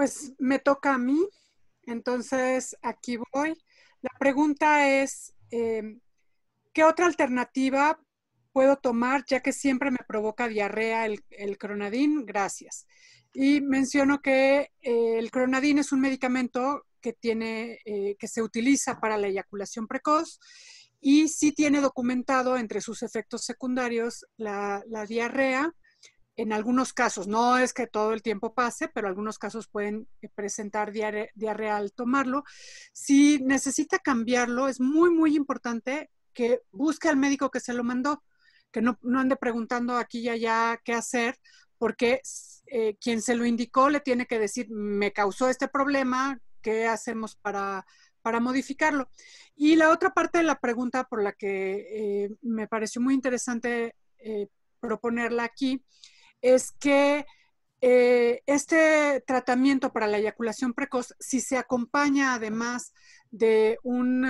Pues me toca a mí, entonces aquí voy. La pregunta es, em, ¿qué otra alternativa puedo tomar ya que siempre me provoca diarrea el, el cronadín? Gracias. Y menciono que eh, el cronadín es un medicamento que, tiene, eh, que se utiliza para la eyaculación precoz y sí tiene documentado entre sus efectos secundarios la, diarrea. En algunos casos, no es que todo el tiempo pase, pero algunos casos pueden eh, presentar diarrea, al tomarlo. Si necesita cambiarlo, es muy, muy importante que busque al médico que se lo mandó, que no, no ande preguntando aquí y allá qué hacer, porque eh, quien se lo indicó le tiene que decir, me causó este problema, ¿qué hacemos para, modificarlo? Y la otra parte de la pregunta por la que eh, me pareció muy interesante eh, proponerla aquí es que este tratamiento para la eyaculación precoz, si se acompaña además de un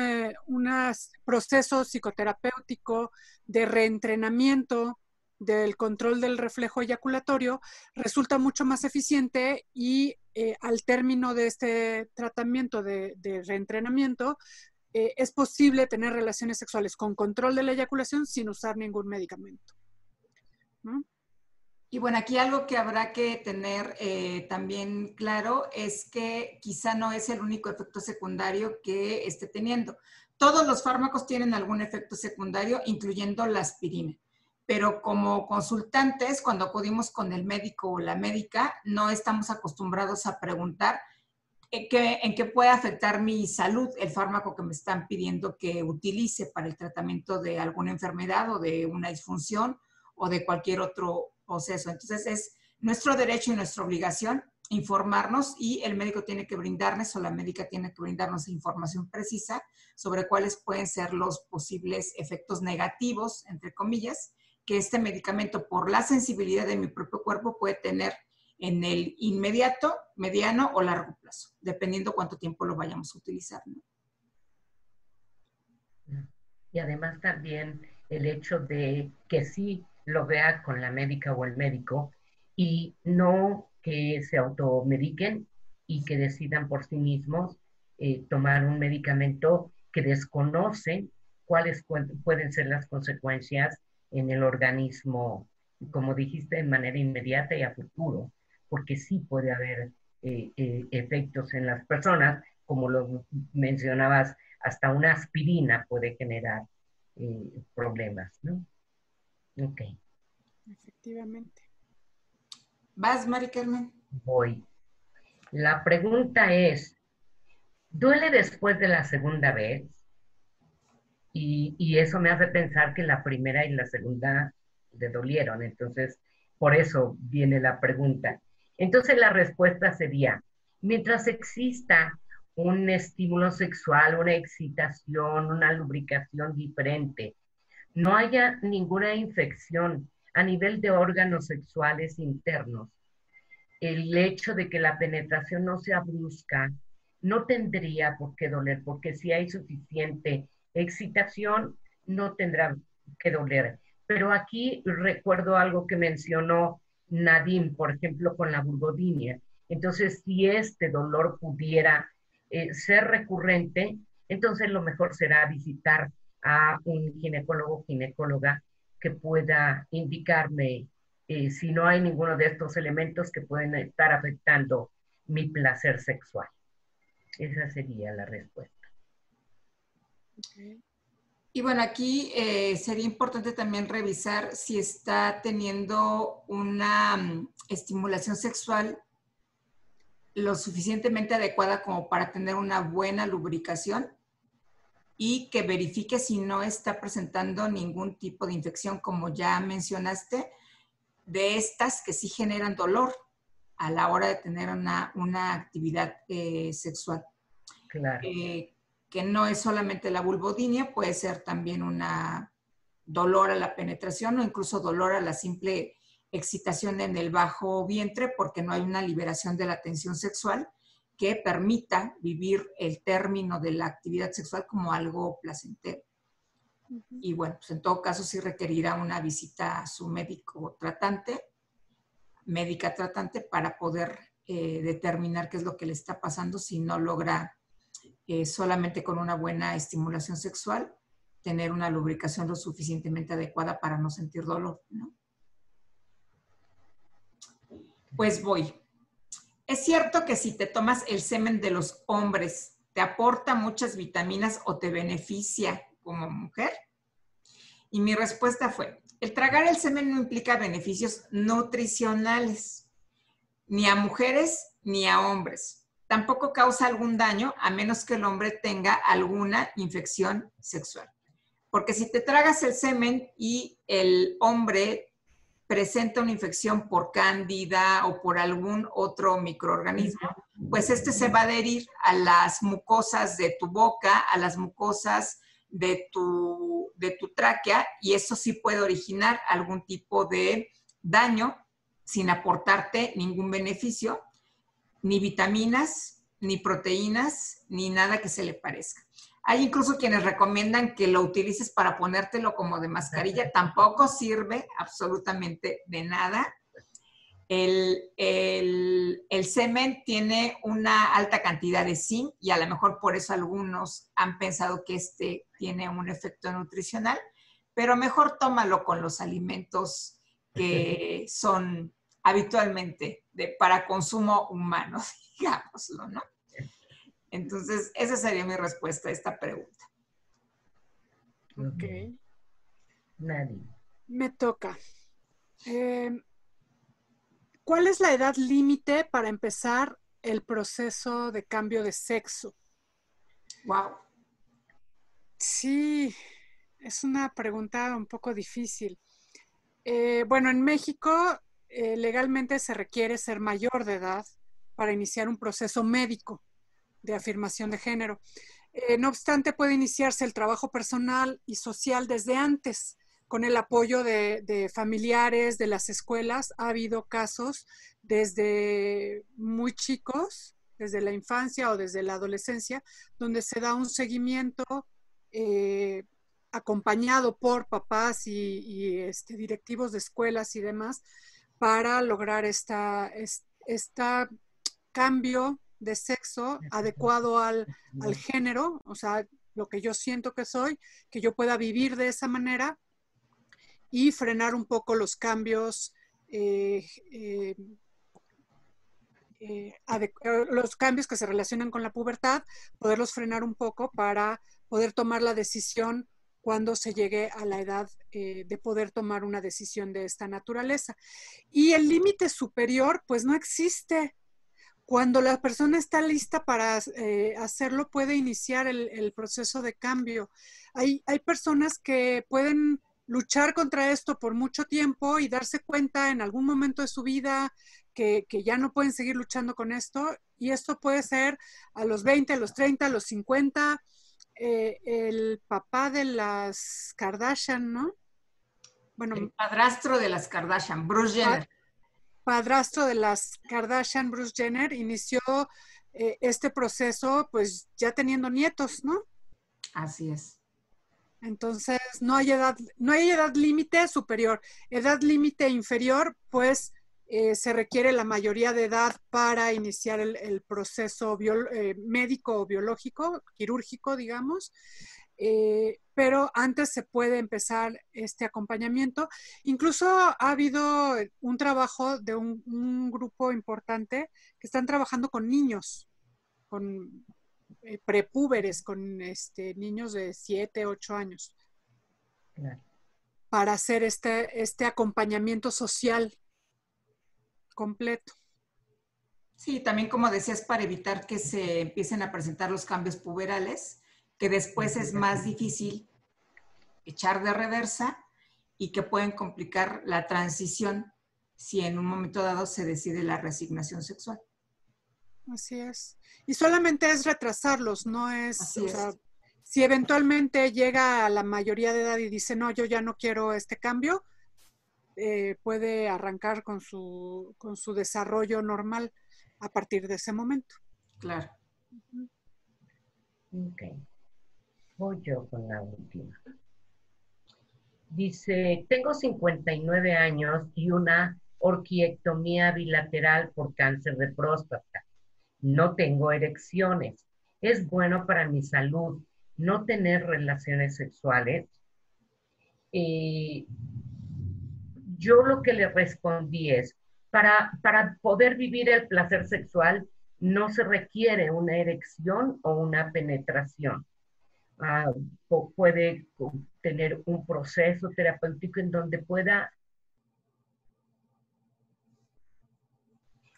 proceso psicoterapéutico de reentrenamiento, del control del reflejo eyaculatorio resulta mucho más eficiente y eh, al término de este tratamiento de, reentrenamiento eh, es posible tener relaciones sexuales con control de la eyaculación sin usar ningún medicamento. Y bueno, aquí algo que habrá que tener eh, también claro es que quizá no es el único efecto secundario que esté teniendo. Todos los fármacos tienen algún efecto secundario, incluyendo la aspirina pero como consultantes, cuando acudimos con el médico o la médica, no estamos acostumbrados a preguntar en qué, en qué puede afectar mi salud el fármaco que me están pidiendo que utilice para el tratamiento de alguna enfermedad o de una disfunción o de cualquier otro proceso. Entonces es nuestro derecho y nuestra obligación informarnos y el médico tiene que brindarnos o la médica tiene que brindarnos información precisa sobre cuáles pueden ser los posibles efectos negativos, entre comillas, que este medicamento, por la sensibilidad de mi propio cuerpo, puede tener en el inmediato, mediano o largo plazo, dependiendo cuánto tiempo lo vayamos a utilizar. Y además también el hecho de que sí lo vea con la médica o el médico y no que se automediquen y que decidan por sí mismos eh, tomar un medicamento que desconocen cuáles pueden ser las consecuencias en el organismo, como dijiste, de manera inmediata y a futuro, porque sí puede haber eh, eh, efectos en las personas, como lo mencionabas, hasta una aspirina puede generar problemas, ¿no? Ok. Efectivamente. ¿Vas, Mari Carmen? Voy. La pregunta es, ¿duele después de la segunda vez? Y, eso me hace pensar que la primera y la segunda le dolieron. Entonces, por eso viene la pregunta. Entonces, la respuesta sería, mientras exista un estímulo sexual, una excitación, una lubricación diferente, no haya ninguna infección a nivel de órganos sexuales internos, el hecho de que la penetración no sea brusca no tendría por qué doler, porque si hay suficiente excitación no tendrá que doler. Pero aquí recuerdo algo que mencionó Nadine, por ejemplo, con la vulvodinia. Entonces, si este dolor pudiera eh, ser recurrente, entonces lo mejor será visitar a un ginecólogo ginecóloga que pueda indicarme eh, si no hay ninguno de estos elementos que pueden estar afectando mi placer sexual. Esa sería la respuesta. Y bueno, aquí eh, sería importante también revisar si está teniendo una mm, estimulación sexual lo suficientemente adecuada como para tener una buena lubricación y que verifique si no está presentando ningún tipo de infección, como ya mencionaste, de estas que sí generan dolor a la hora de tener una, actividad eh, sexual. Claro. Eh, que no es solamente la vulvodinia, puede ser también una dolor a la penetración o incluso dolor a la simple excitación en el bajo vientre porque no hay una liberación de la tensión sexual que permita vivir el término de la actividad sexual como algo placentero. Y bueno, pues en todo caso sí requerirá una visita a su médico tratante, médica tratante, para poder eh, determinar qué es lo que le está pasando si no logra eh, solamente con una buena estimulación sexual tener una lubricación lo suficientemente adecuada para no sentir dolor, ¿no? Pues voy. Es cierto que si te tomas el semen de los hombres, te aporta muchas vitaminas o te beneficia como mujer. Y mi respuesta fue, el tragar el semen no implica beneficios nutricionales, ni a mujeres ni a hombres. Tampoco causa algún daño a menos que el hombre tenga alguna infección sexual. Porque si te tragas el semen y el hombre presenta una infección por cándida o por algún otro microorganismo, pues este se va a adherir a las mucosas de tu boca, a las mucosas de tu, de tu tráquea y eso sí puede originar algún tipo de daño sin aportarte ningún beneficio, ni vitaminas, ni proteínas, ni nada que se le parezca. Hay incluso quienes recomiendan que lo utilices para ponértelo como de mascarilla. Tampoco sirve absolutamente de nada. El, semen tiene una alta cantidad de zinc y a lo mejor por eso algunos han pensado que este tiene un efecto nutricional, pero mejor tómalo con los alimentos que son habitualmente de, para consumo humano, digámoslo, ¿no? Entonces, esa sería mi respuesta a esta pregunta. Ok. Nadie. Me toca. Em, ¿Cuál es la edad límite para empezar el proceso de cambio de sexo? Wow. Sí, es una pregunta un poco difícil. Eh, bueno, en México eh, legalmente se requiere ser mayor de edad para iniciar un proceso médico de afirmación de género. Eh, no obstante, puede iniciarse el trabajo personal y social desde antes, con el apoyo de, familiares, de las escuelas. Ha habido casos desde muy chicos, desde la infancia o desde la adolescencia, donde se da un seguimiento eh, acompañado por papás y, este, directivos de escuelas y demás para lograr esta, esta cambio de sexo adecuado al, género, o sea, lo que yo siento que soy, que yo pueda vivir de esa manera y frenar un poco los cambios, eh, eh, eh, los cambios que se relacionan con la pubertad, poderlos frenar un poco para poder tomar la decisión cuando se llegue a la edad de poder tomar una decisión de esta naturaleza. Y el límite superior, pues no existe cuando la persona está lista para eh, hacerlo, puede iniciar el, proceso de cambio. Hay, hay, personas que pueden luchar contra esto por mucho tiempo y darse cuenta en algún momento de su vida que, ya no pueden seguir luchando con esto. Y esto puede ser a los 20, a los 30, a los 50. Eh, el papá de las Kardashian, ¿no? Bueno, el padrastro de las Kardashian, Bruce Jenner padrastro de las Kardashian, Bruce Jenner, inició eh, este proceso pues ya teniendo nietos, ¿no? Así es. Entonces, no hay edad, no hay edad límite superior. Edad límite inferior, pues eh, se requiere la mayoría de edad para iniciar el, proceso eh, médico o biológico, quirúrgico, digamos. Eh, pero antes se puede empezar este acompañamiento. Incluso ha habido un trabajo de un, grupo importante que están trabajando con niños, con eh, prepúberes, con este, niños de 7, 8 años, para hacer este, este acompañamiento social completo. Sí, también como decías, para evitar que se empiecen a presentar los cambios puberales que después es más difícil echar de reversa y que pueden complicar la transición si en un momento dado se decide la resignación sexual. Así es. Y solamente es retrasarlos, no es, o sea, si eventualmente llega a la mayoría de edad y dice, no, yo ya no quiero este cambio, eh, puede arrancar con su, con su desarrollo normal a partir de ese momento. Claro. Okay. Voy yo con la última. Dice, tengo 59 años y una orquiectomía bilateral por cáncer de próstata. No tengo erecciones. Es bueno para mi salud no tener relaciones sexuales. Eh, yo lo que le respondí es, para, para poder vivir el placer sexual no se requiere una erección o una penetración. Puede tener un proceso terapéutico en donde pueda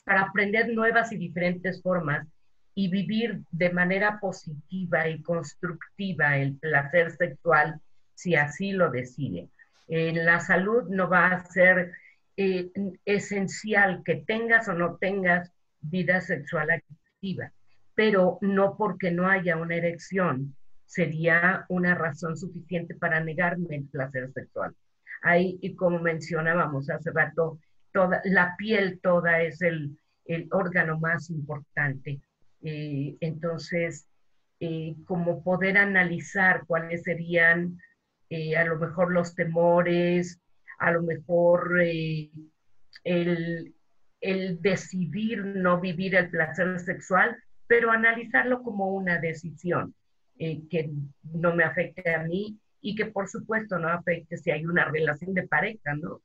para aprender nuevas y diferentes formas y vivir de manera positiva y constructiva el placer sexual si así lo decide. En la salud no va a ser eh, esencial que tengas o no tengas vida sexual activa, pero no porque no haya una erección sería una razón suficiente para negarme el placer sexual. Ahí, y como mencionábamos hace rato, toda, la piel toda es el, órgano más importante. Eh, entonces, eh, como poder analizar cuáles serían eh, a lo mejor los temores, a lo mejor el, el decidir no vivir el placer sexual, pero analizarlo como una decisión eh, que no me afecte a mí y que por supuesto no afecte si hay una relación de pareja, ¿no?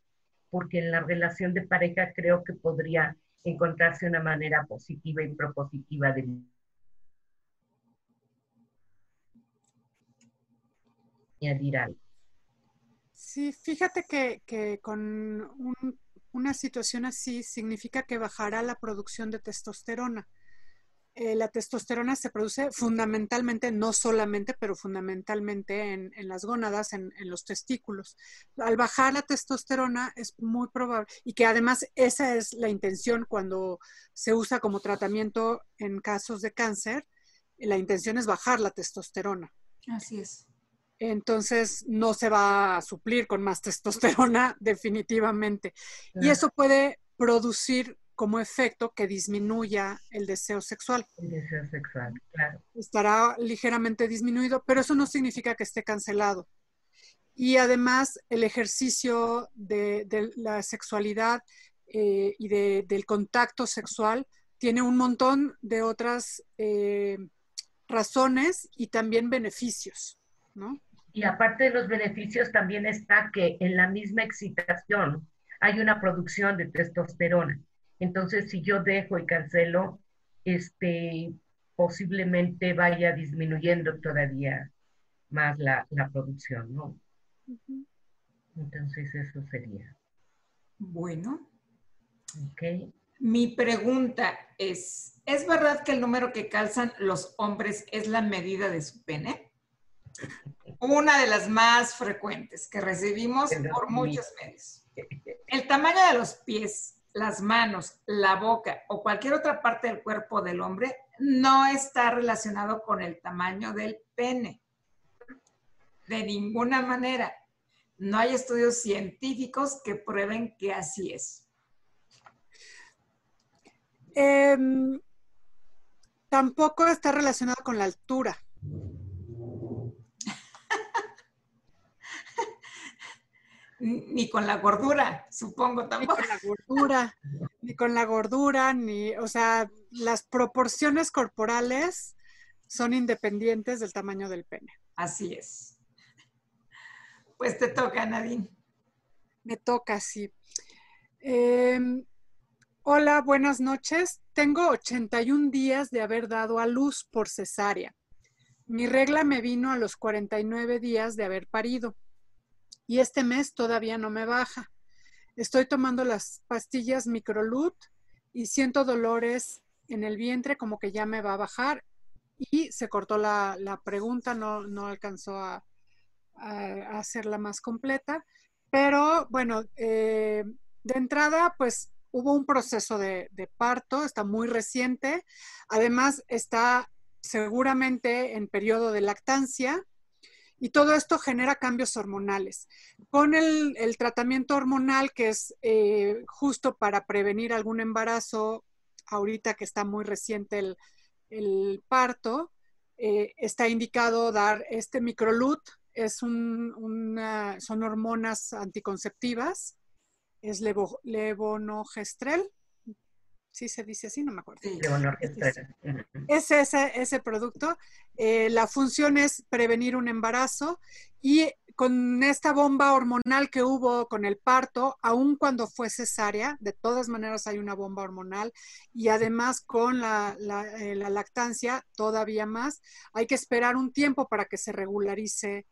Porque en la relación de pareja creo que podría encontrarse una manera positiva y propositiva de añadir algo. Sí, fíjate que, que con una situación así significa que bajará la producción de testosterona. Eh, la testosterona se produce fundamentalmente, no solamente, pero fundamentalmente en, las gónadas, en, los testículos. Al bajar la testosterona es muy probable, y que además esa es la intención cuando se usa como tratamiento en casos de cáncer, la intención es bajar la testosterona. Así es. Entonces no se va a suplir con más testosterona definitivamente. Y eso puede producir como efecto que disminuya el deseo sexual. El deseo sexual, claro. Estará ligeramente disminuido, pero eso no significa que esté cancelado. Y además el ejercicio de, la sexualidad eh, y del contacto sexual tiene un montón de otras eh, razones y también beneficios, ¿no? Y aparte de los beneficios también está que en la misma excitación hay una producción de testosterona. Entonces, si yo dejo y cancelo, este, posiblemente vaya disminuyendo todavía más la, producción, ¿no? Entonces, eso sería. Bueno. Ok. Mi pregunta es, ¿es verdad que el número que calzan los hombres es la medida de su pene? Una de las más frecuentes que recibimos por muchos medios. El tamaño de los pies las manos, la boca o cualquier otra parte del cuerpo del hombre no está relacionado con el tamaño del pene. De ninguna manera. No hay estudios científicos que prueben que así es. Em, tampoco está relacionado con la altura. Ni con la gordura, supongo tampoco. Ni con la gordura, ni con la gordura, ni, o sea, las proporciones corporales son independientes del tamaño del pene. Así es. Pues te toca, Nadine. Me toca, sí. Em, hola, buenas noches. Tengo 81 días de haber dado a luz por cesárea. Mi regla me vino a los 49 días de haber parido y este mes todavía no me baja. Estoy tomando las pastillas Microlut y siento dolores en el vientre como que ya me va a bajar y se cortó la, pregunta, no, no alcanzó a, hacerla más completa. Pero bueno, eh, de entrada, pues hubo un proceso de, de, parto, está muy reciente. Además, está seguramente en periodo de lactancia y todo esto genera cambios hormonales. Con el, tratamiento hormonal, que es eh, justo para prevenir algún embarazo, ahorita que está muy reciente el, parto, eh, está indicado dar este microlut, es un, son hormonas anticonceptivas es levonorgestrel. Sí se dice así, no me acuerdo. Sí, es ese, ese producto. Eh, la función es prevenir un embarazo y con esta bomba hormonal que hubo con el parto, aun cuando fue cesárea, de todas maneras hay una bomba hormonal y además con la, eh, lactancia todavía más, hay que esperar un tiempo para que se regularice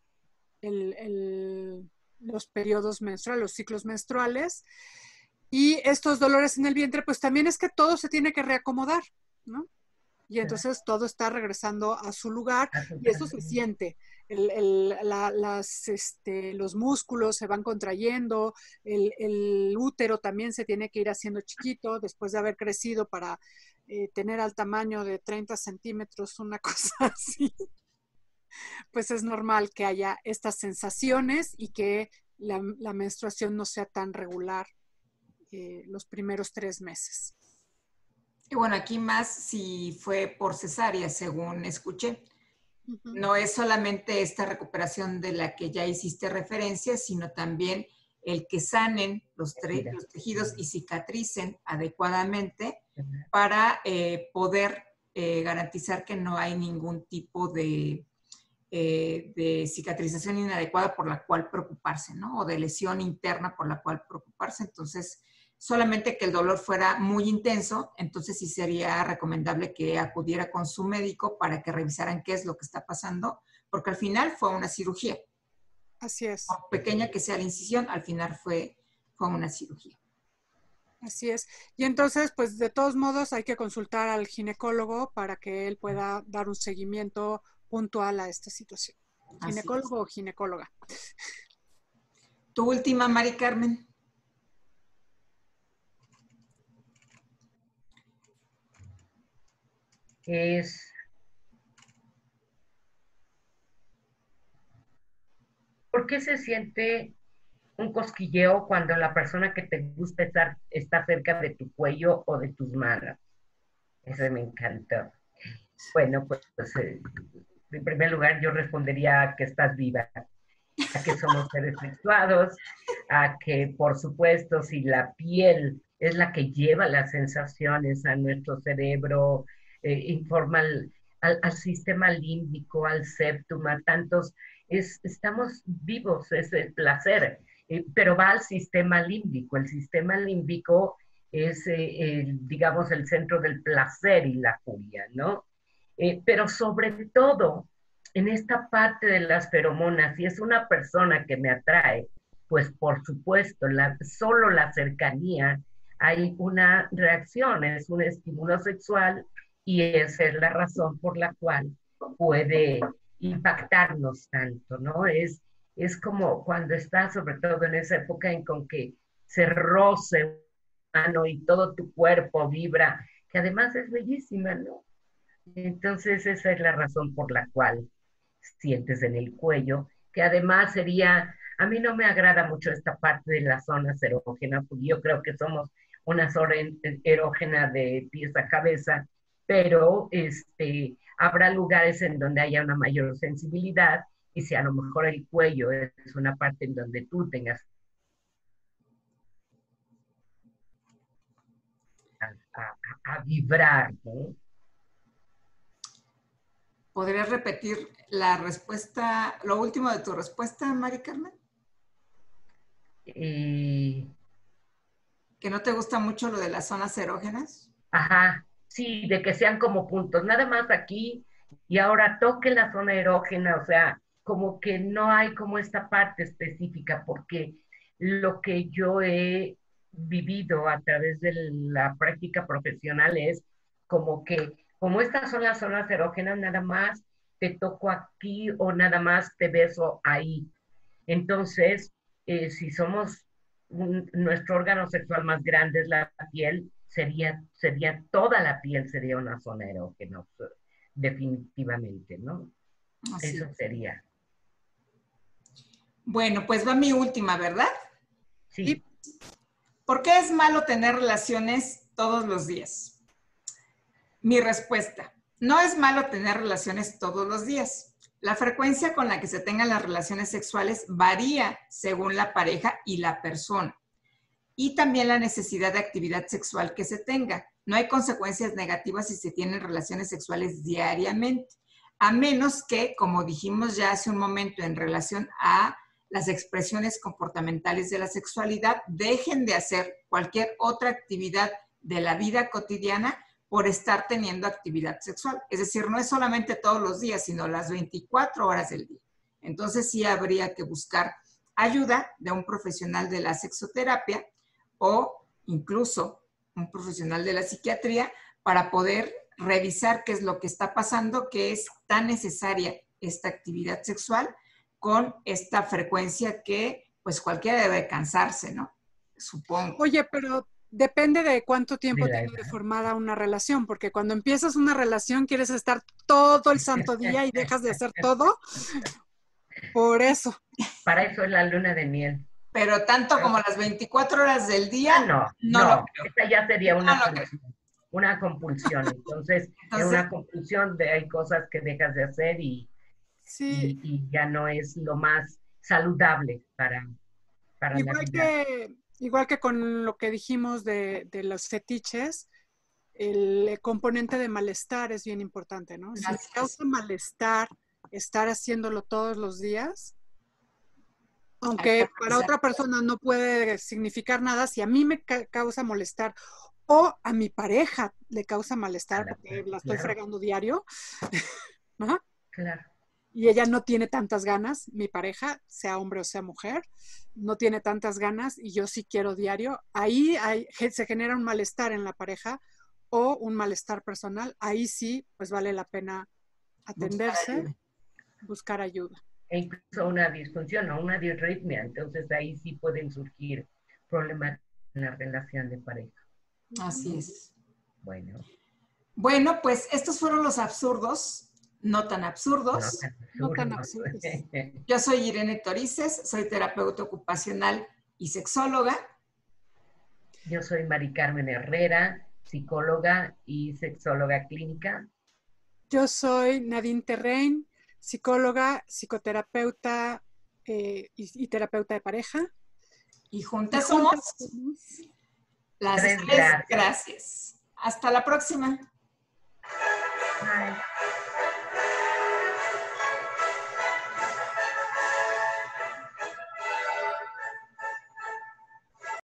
los periodos menstruales, los ciclos menstruales. Y estos dolores en el vientre, pues también es que todo se tiene que reacomodar, ¿no? Y entonces todo está regresando a su lugar y eso se siente las, este, los músculos se van contrayendo, el, útero también se tiene que ir haciendo chiquito después de haber crecido para eh, tener al tamaño de 30 centímetros, una cosa así. Pues es normal que haya estas sensaciones y que la, menstruación no sea tan regular eh, los primeros tres meses. Y bueno, aquí más si fue por cesárea, según escuché. No es solamente esta recuperación de la que ya hiciste referencia, sino también el que sanen los, tejidos y cicatricen adecuadamente para eh, poder eh, garantizar que no hay ningún tipo de, eh, de, cicatrización inadecuada por la cual preocuparse, ¿no? O de lesión interna por la cual preocuparse. Entonces, solamente que el dolor fuera muy intenso, entonces sí sería recomendable que acudiera con su médico para que revisaran qué es lo que está pasando, porque al final fue una cirugía. Así es. Por pequeña que sea la incisión, al final fue, fue una cirugía. Así es. Y entonces, pues de todos modos hay que consultar al ginecólogo para que él pueda dar un seguimiento puntual a esta situación. Ginecólogo o ginecóloga. Tu última, Mari Carmen. Es ¿por qué se siente un cosquilleo cuando la persona que te gusta estar, está cerca de tu cuello o de tus manos? Eso me encantó. Bueno, pues, pues eh, en primer lugar yo respondería que estás viva, a que somos seres sexuados, a que por supuesto si la piel es la que lleva las sensaciones a nuestro cerebro, eh, informa al, sistema límbico, al septum, a tantos, es, estamos vivos, es el placer, eh, pero va al sistema límbico. El sistema límbico es, eh, digamos, el centro del placer y la furia, ¿no? pero sobre todo, en esta parte de las feromonas, si es una persona que me atrae, pues por supuesto, la, solo la cercanía hay una reacción, es un estímulo sexual y esa es la razón por la cual puede impactarnos tanto, ¿no? Es, es como cuando estás, sobre todo en esa época en con que se roce mano y todo tu cuerpo vibra, que además es bellísima, ¿no? Entonces esa es la razón por la cual sientes en el cuello, que además sería, a mí no me agrada mucho esta parte de la zona erógena, porque yo creo que somos una zona erógena de pies a cabeza, pero este, habrá lugares en donde haya una mayor sensibilidad y si a lo mejor el cuello es una parte en donde tú tengas a, vibrar. ¿no? ¿Podrías repetir la respuesta, lo último de tu respuesta, Mari Carmen? Eh, ¿Que no te gusta mucho lo de las zonas erógenas? Ajá, Sí, de que sean como puntos, nada más aquí y ahora toque la zona erógena, o sea, como que no hay como esta parte específica, porque lo que yo he vivido a través de la práctica profesional es como que, como estas son las zonas erógenas, nada más te toco aquí o nada más te beso ahí. Entonces, eh, si somos nuestro órgano sexual más grande es la piel, sería, sería toda la piel sería una zona erógena, definitivamente, ¿no? Eso sería. Bueno, pues va mi última, ¿verdad? Sí. ¿Por qué es malo tener relaciones todos los días? Mi respuesta, no es malo tener relaciones todos los días. La frecuencia con la que se tengan las relaciones sexuales varía según la pareja y la persona. Y también la necesidad de actividad sexual que se tenga. No hay consecuencias negativas si se tienen relaciones sexuales diariamente, a menos que, como dijimos ya hace un momento en relación a las expresiones comportamentales de la sexualidad, dejen de hacer cualquier otra actividad de la vida cotidiana por estar teniendo actividad sexual. Es decir, no es solamente todos los días, sino las 24 horas del día. Entonces sí habría que buscar ayuda de un profesional de la sexoterapia o incluso un profesional de la psiquiatría para poder revisar qué es lo que está pasando, que es tan necesaria esta actividad sexual con esta frecuencia que pues cualquiera debe cansarse, ¿no? Supongo. Oye, pero depende de cuánto tiempo tiene formada una relación, porque cuando empiezas una relación quieres estar todo el santo día y dejas de hacer todo. Por eso. Para eso es la luna de miel. Pero tanto como las 24 horas del día. No, no, esa ya sería una, una compulsión. Entonces, es una compulsión de hay cosas que dejas de hacer y, y, ya no es lo más saludable para, para la vida. Que igual que con lo que dijimos de, los fetiches, el componente de malestar es bien importante, ¿no? Si causa malestar estar haciéndolo todos los días, aunque para otra persona no puede significar nada, si a mí me causa malestar o a mi pareja le causa malestar porque la estoy fregando diario, ¿no? Claro y ella no tiene tantas ganas, mi pareja, sea hombre o sea mujer, no tiene tantas ganas y yo sí quiero diario, ahí se genera un malestar en la pareja o un malestar personal, ahí sí, pues vale la pena atenderse, buscar ayuda. E incluso una disfunción o una disritmia, entonces ahí sí pueden surgir problemas en la relación de pareja. Así es. Bueno. Bueno, pues estos fueron los absurdos no tan absurdos. No tan absurdos. Yo soy Irene Torices, soy terapeuta ocupacional y sexóloga. Yo soy Mari Carmen Herrera, psicóloga y sexóloga clínica. Yo soy Nadine Terrein, psicóloga, psicoterapeuta eh, y, terapeuta de pareja. Y juntas somos las tres. Gracias. Hasta la próxima. Bye.